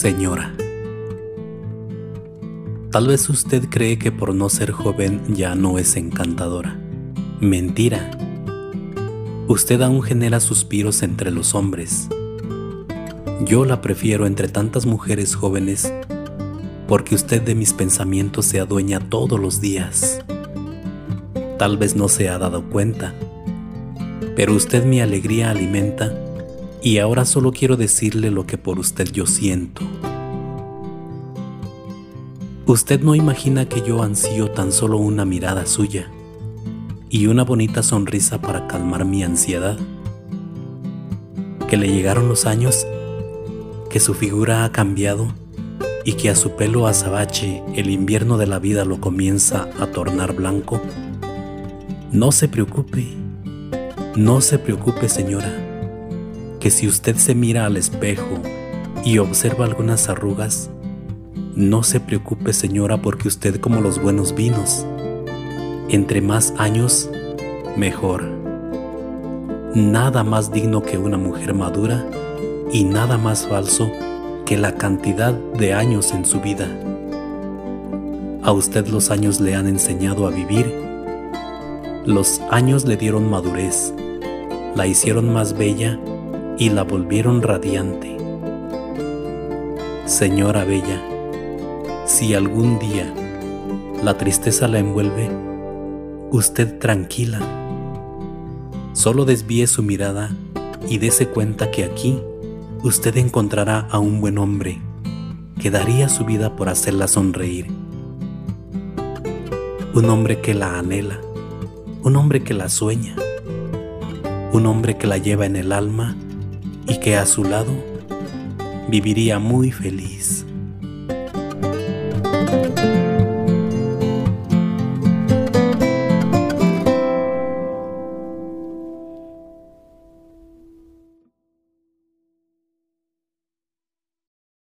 Señora, tal vez usted cree que por no ser joven ya no es encantadora. Mentira. Usted aún genera suspiros entre los hombres. Yo la prefiero entre tantas mujeres jóvenes porque usted de mis pensamientos se adueña todos los días. Tal vez no se ha dado cuenta, pero usted mi alegría alimenta y ahora solo quiero decirle lo que por usted yo siento. Usted no imagina que yo ansío tan solo una mirada suya y una bonita sonrisa para calmar mi ansiedad. Que le llegaron los años, que su figura ha cambiado y que a su pelo azabache el invierno de la vida lo comienza a tornar blanco. No se preocupe, no se preocupe señora que si usted se mira al espejo y observa algunas arrugas, no se preocupe señora porque usted como los buenos vinos, entre más años, mejor. Nada más digno que una mujer madura y nada más falso que la cantidad de años en su vida. A usted los años le han enseñado a vivir. Los años le dieron madurez, la hicieron más bella y la volvieron radiante. Señora Bella, si algún día la tristeza la envuelve, usted tranquila, solo desvíe su mirada y dése cuenta que aquí usted encontrará a un buen hombre que daría su vida por hacerla sonreír. Un hombre que la anhela, un hombre que la sueña, un hombre que la lleva en el alma y que a su lado viviría muy feliz. thank you